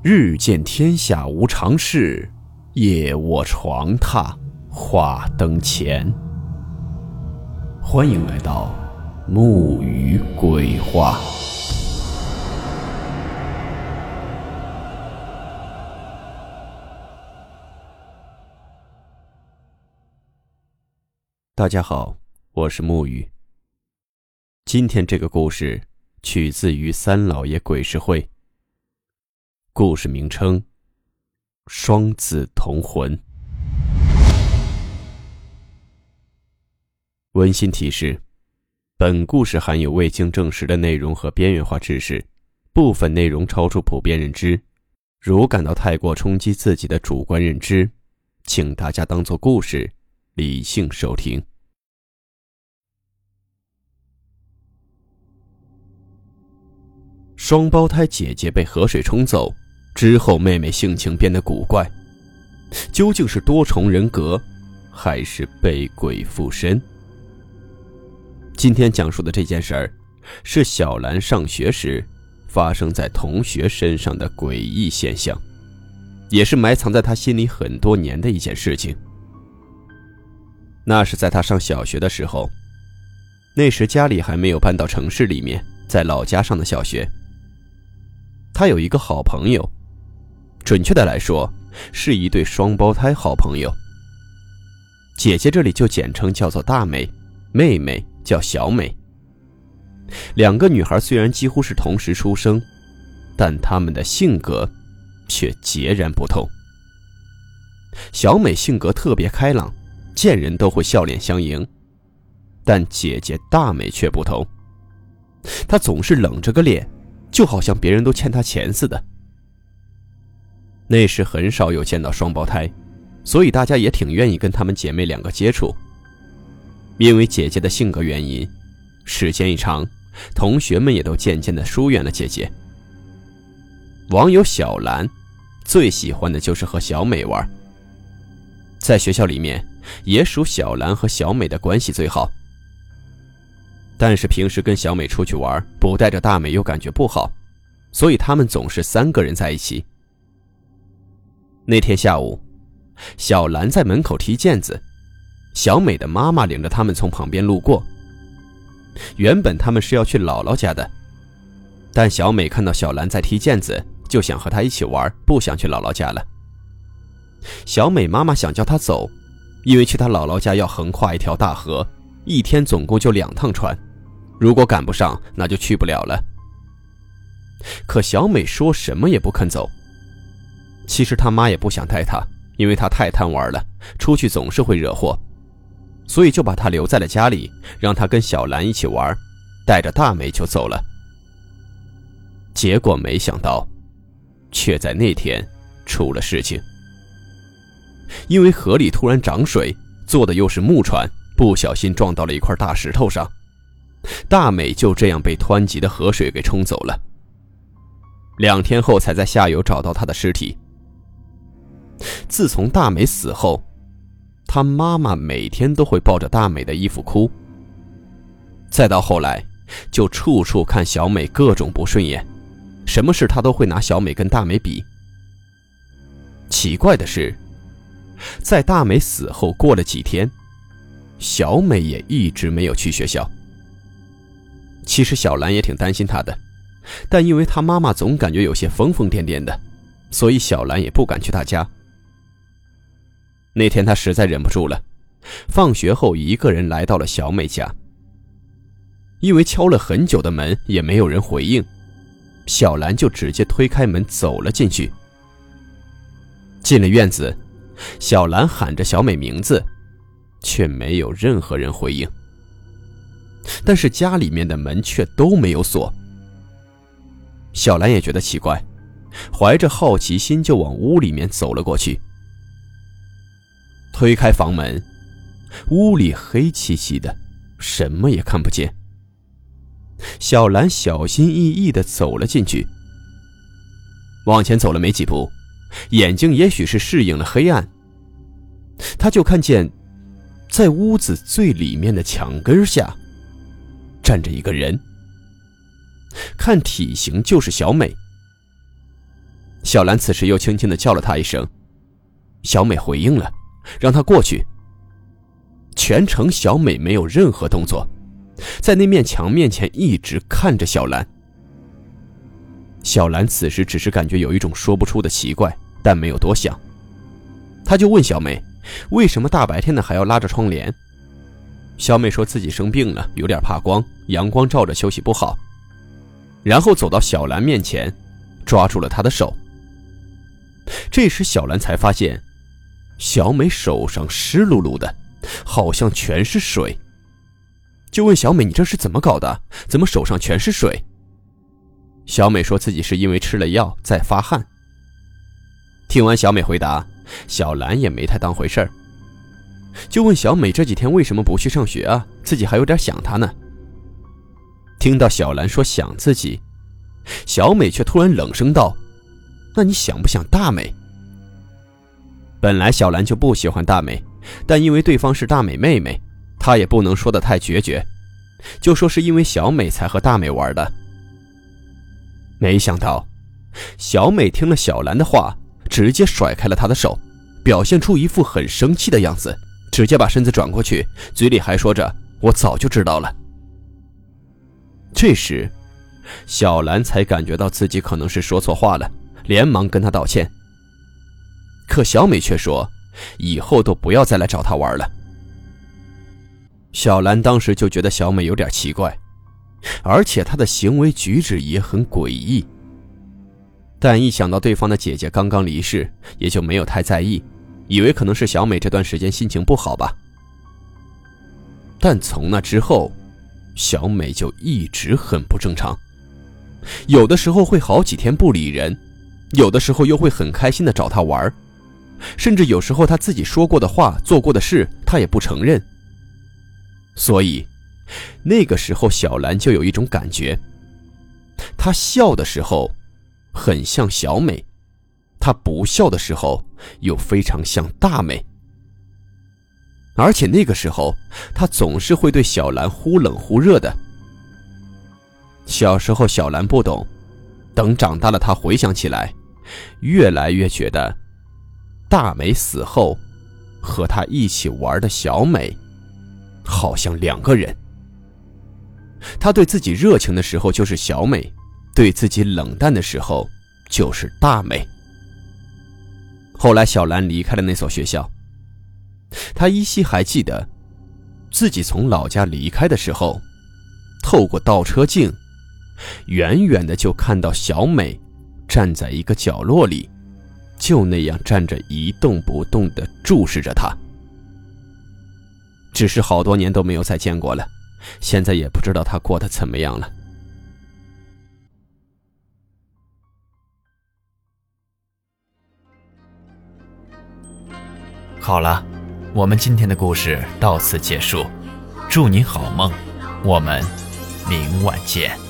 日见天下无常事，夜卧床榻话灯前。欢迎来到木鱼鬼话。大家好，我是木鱼。今天这个故事取自于三老爷鬼事会。故事名称：双子同魂。温馨提示：本故事含有未经证实的内容和边缘化知识，部分内容超出普遍认知。如感到太过冲击自己的主观认知，请大家当做故事，理性收听。双胞胎姐姐被河水冲走。之后，妹妹性情变得古怪，究竟是多重人格，还是被鬼附身？今天讲述的这件事儿，是小兰上学时发生在同学身上的诡异现象，也是埋藏在她心里很多年的一件事情。那是在她上小学的时候，那时家里还没有搬到城市里面，在老家上的小学。她有一个好朋友。准确的来说，是一对双胞胎好朋友。姐姐这里就简称叫做大美，妹妹叫小美。两个女孩虽然几乎是同时出生，但她们的性格却截然不同。小美性格特别开朗，见人都会笑脸相迎，但姐姐大美却不同，她总是冷着个脸，就好像别人都欠她钱似的。那时很少有见到双胞胎，所以大家也挺愿意跟她们姐妹两个接触。因为姐姐的性格原因，时间一长，同学们也都渐渐的疏远了姐姐。网友小兰最喜欢的就是和小美玩，在学校里面也属小兰和小美的关系最好。但是平时跟小美出去玩，不带着大美又感觉不好，所以他们总是三个人在一起。那天下午，小兰在门口踢毽子，小美的妈妈领着他们从旁边路过。原本他们是要去姥姥家的，但小美看到小兰在踢毽子，就想和她一起玩，不想去姥姥家了。小美妈妈想叫她走，因为去她姥姥家要横跨一条大河，一天总共就两趟船，如果赶不上，那就去不了了。可小美说什么也不肯走。其实他妈也不想带他，因为他太贪玩了，出去总是会惹祸，所以就把他留在了家里，让他跟小兰一起玩，带着大美就走了。结果没想到，却在那天出了事情。因为河里突然涨水，坐的又是木船，不小心撞到了一块大石头上，大美就这样被湍急的河水给冲走了。两天后才在下游找到她的尸体。自从大美死后，她妈妈每天都会抱着大美的衣服哭。再到后来，就处处看小美各种不顺眼，什么事她都会拿小美跟大美比。奇怪的是，在大美死后过了几天，小美也一直没有去学校。其实小兰也挺担心她的，但因为她妈妈总感觉有些疯疯癫癫的，所以小兰也不敢去她家。那天他实在忍不住了，放学后一个人来到了小美家。因为敲了很久的门也没有人回应，小兰就直接推开门走了进去。进了院子，小兰喊着小美名字，却没有任何人回应。但是家里面的门却都没有锁。小兰也觉得奇怪，怀着好奇心就往屋里面走了过去。推开房门，屋里黑漆漆的，什么也看不见。小兰小心翼翼地走了进去，往前走了没几步，眼睛也许是适应了黑暗，她就看见，在屋子最里面的墙根下，站着一个人。看体型就是小美。小兰此时又轻轻的叫了他一声，小美回应了，让他过去。全程小美没有任何动作，在那面墙面前一直看着小兰。小兰此时只是感觉有一种说不出的奇怪，但没有多想。他就问小美，为什么大白天的还要拉着窗帘？小美说自己生病了，有点怕光，阳光照着休息不好。然后走到小兰面前，抓住了她的手。这时小兰才发现，小美手上湿漉漉的，好像全是水。就问小美：“你这是怎么搞的？怎么手上全是水？”小美说自己是因为吃了药在发汗。听完小美回答，小兰也没太当回事儿，就问小美这几天为什么不去上学啊？自己还有点想她呢。听到小兰说想自己，小美却突然冷声道：“那你想不想大美？”本来小兰就不喜欢大美，但因为对方是大美妹妹，她也不能说的太决绝，就说是因为小美才和大美玩的。没想到，小美听了小兰的话，直接甩开了她的手，表现出一副很生气的样子，直接把身子转过去，嘴里还说着：“我早就知道了。”这时，小兰才感觉到自己可能是说错话了，连忙跟她道歉。可小美却说：“以后都不要再来找她玩了。”小兰当时就觉得小美有点奇怪。而且她的行为举止也很诡异，但一想到对方的姐姐刚刚离世，也就没有太在意，以为可能是小美这段时间心情不好吧。但从那之后，小美就一直很不正常，有的时候会好几天不理人，有的时候又会很开心的找他玩，甚至有时候他自己说过的话、做过的事，他也不承认。所以。那个时候，小兰就有一种感觉，她笑的时候很像小美，她不笑的时候又非常像大美。而且那个时候，她总是会对小兰忽冷忽热的。小时候小兰不懂，等长大了，她回想起来，越来越觉得，大美死后，和她一起玩的小美，好像两个人。他对自己热情的时候就是小美，对自己冷淡的时候就是大美。后来小兰离开了那所学校，他依稀还记得，自己从老家离开的时候，透过倒车镜，远远的就看到小美站在一个角落里，就那样站着一动不动的注视着他。只是好多年都没有再见过了。现在也不知道他过得怎么样了。好了，我们今天的故事到此结束，祝你好梦，我们明晚见。